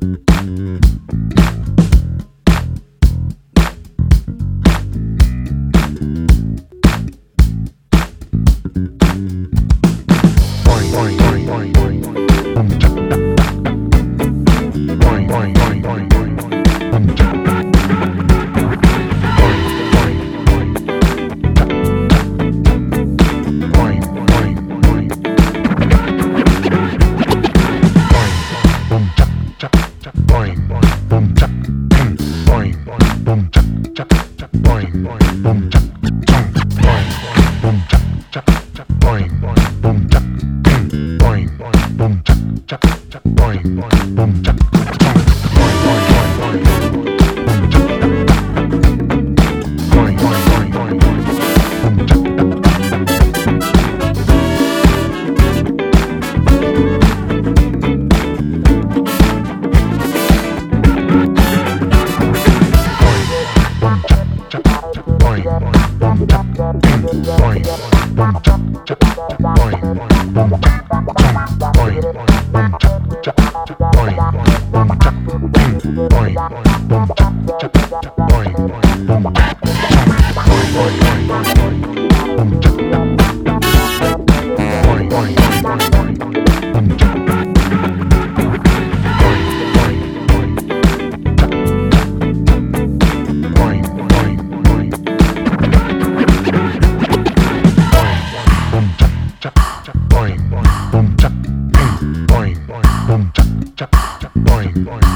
Mm-hmm. chặt boing boing bom chặt boing, boom,